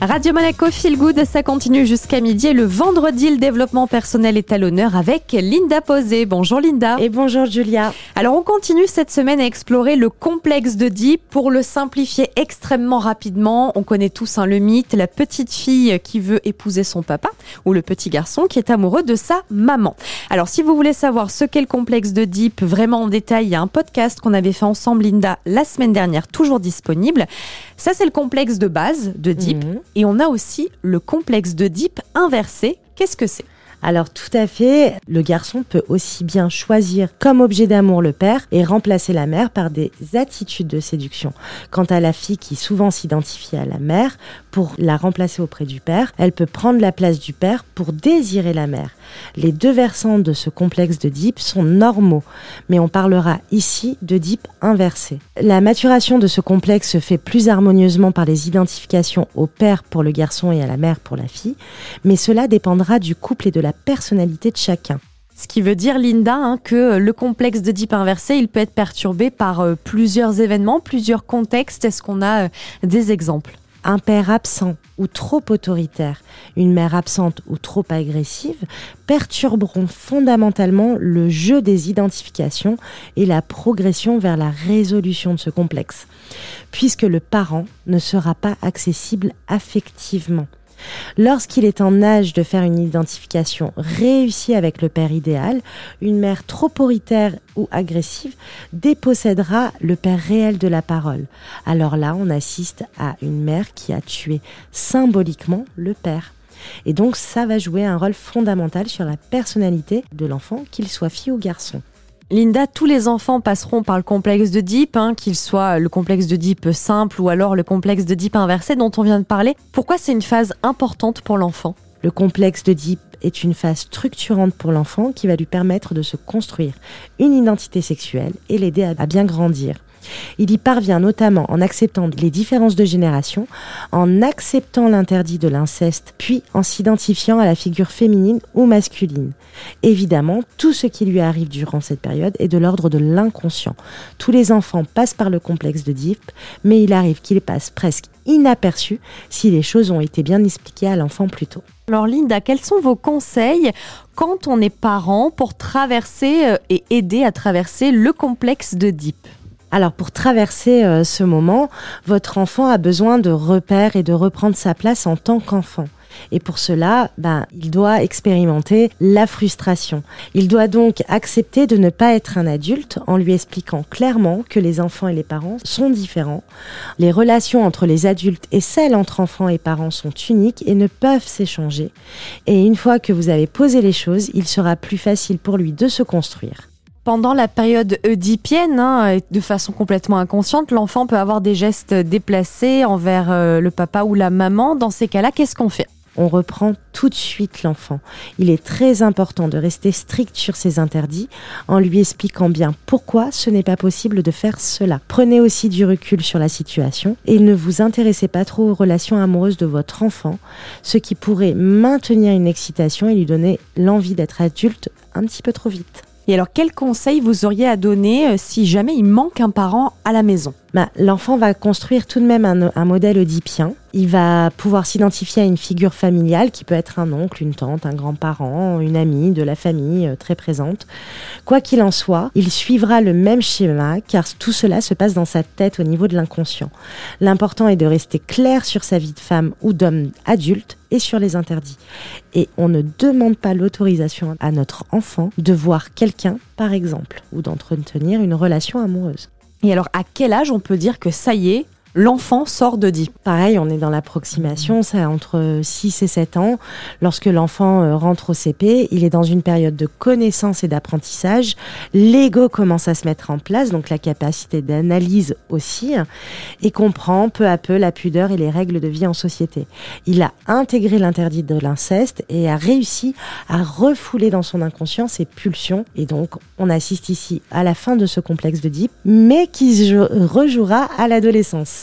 Radio Monaco Feel Good, ça continue jusqu'à midi et le vendredi, le développement personnel est à l'honneur avec Linda Posé. Bonjour Linda. Et bonjour Julia. Alors on continue cette semaine à explorer le complexe de Deep pour le simplifier extrêmement rapidement. On connaît tous hein, le mythe, la petite fille qui veut épouser son papa ou le petit garçon qui est amoureux de sa maman. Alors si vous voulez savoir ce qu'est le complexe de Deep vraiment en détail, il y a un podcast qu'on avait fait ensemble Linda la semaine dernière, toujours disponible. Ça c'est le complexe de base de Deep. Mhm. Et on a aussi le complexe d'Oedipe inversé. Qu'est-ce que c'est? Alors tout à fait, le garçon peut aussi bien choisir comme objet d'amour le père et remplacer la mère par des attitudes de séduction. Quant à la fille qui souvent s'identifie à la mère, pour la remplacer auprès du père, elle peut prendre la place du père pour désirer la mère. Les deux versants de ce complexe de Deep sont normaux, mais on parlera ici de Deep inversé. La maturation de ce complexe se fait plus harmonieusement par les identifications au père pour le garçon et à la mère pour la fille, mais cela dépendra du couple et de la personnalité de chacun. Ce qui veut dire, Linda, hein, que le complexe de Deep inversé, il peut être perturbé par euh, plusieurs événements, plusieurs contextes. Est-ce qu'on a euh, des exemples? Un père absent ou trop autoritaire, une mère absente ou trop agressive perturberont fondamentalement le jeu des identifications et la progression vers la résolution de ce complexe, puisque le parent ne sera pas accessible affectivement. Lorsqu'il est en âge de faire une identification réussie avec le père idéal, une mère trop autoritaire ou agressive dépossédera le père réel de la parole. Alors là, on assiste à une mère qui a tué symboliquement le père. Et donc ça va jouer un rôle fondamental sur la personnalité de l'enfant, qu'il soit fille ou garçon. Linda, tous les enfants passeront par le complexe de Deep, hein, qu'il soit le complexe de Deep simple ou alors le complexe de Deep inversé dont on vient de parler. Pourquoi c'est une phase importante pour l'enfant? Le complexe de Deep est une phase structurante pour l'enfant qui va lui permettre de se construire une identité sexuelle et l'aider à bien grandir. Il y parvient notamment en acceptant les différences de génération, en acceptant l'interdit de l'inceste, puis en s'identifiant à la figure féminine ou masculine. Évidemment, tout ce qui lui arrive durant cette période est de l'ordre de l'inconscient. Tous les enfants passent par le complexe de Deep, mais il arrive qu'ils passent presque inaperçus si les choses ont été bien expliquées à l'enfant plus tôt. Alors Linda, quels sont vos conseils quand on est parent pour traverser euh, et aider à traverser le complexe de Deep alors pour traverser euh, ce moment, votre enfant a besoin de repères et de reprendre sa place en tant qu'enfant. Et pour cela, ben, il doit expérimenter la frustration. Il doit donc accepter de ne pas être un adulte en lui expliquant clairement que les enfants et les parents sont différents. Les relations entre les adultes et celles entre enfants et parents sont uniques et ne peuvent s'échanger. Et une fois que vous avez posé les choses, il sera plus facile pour lui de se construire. Pendant la période oedipienne, hein, de façon complètement inconsciente, l'enfant peut avoir des gestes déplacés envers euh, le papa ou la maman. Dans ces cas-là, qu'est-ce qu'on fait? On reprend tout de suite l'enfant. Il est très important de rester strict sur ses interdits en lui expliquant bien pourquoi ce n'est pas possible de faire cela. Prenez aussi du recul sur la situation et ne vous intéressez pas trop aux relations amoureuses de votre enfant, ce qui pourrait maintenir une excitation et lui donner l'envie d'être adulte un petit peu trop vite. Et alors, quel conseil vous auriez à donner euh, si jamais il manque un parent à la maison? Bah, L'enfant va construire tout de même un, modèle oedipien. Il va pouvoir s'identifier à une figure familiale qui peut être un oncle, une tante, un grand-parent, une amie de la famille euh, très présente. Quoi qu'il en soit, il suivra le même schéma car tout cela se passe dans sa tête au niveau de l'inconscient. L'important est de rester clair sur sa vie de femme ou d'homme adulte et sur les interdits. Et on ne demande pas l'autorisation à notre enfant de voir quelqu'un, par exemple, ou d'entretenir une relation amoureuse. Et alors, à quel âge on peut dire que ça y est, l'enfant sort de dit. Pareil, on est dans l'approximation, c'est entre 6 et 7 ans. Lorsque l'enfant euh, rentre au CP, il est dans une période de connaissance et d'apprentissage. L'ego commence à se mettre en place, donc la capacité d'analyse aussi, et comprend peu à peu la pudeur et les règles de vie en société. Il a intégré l'interdit de l'inceste et a réussi à refouler dans son inconscient ses pulsions. Et donc, on assiste ici à la fin de ce complexe de Deep, mais qui rejouera à l'adolescence.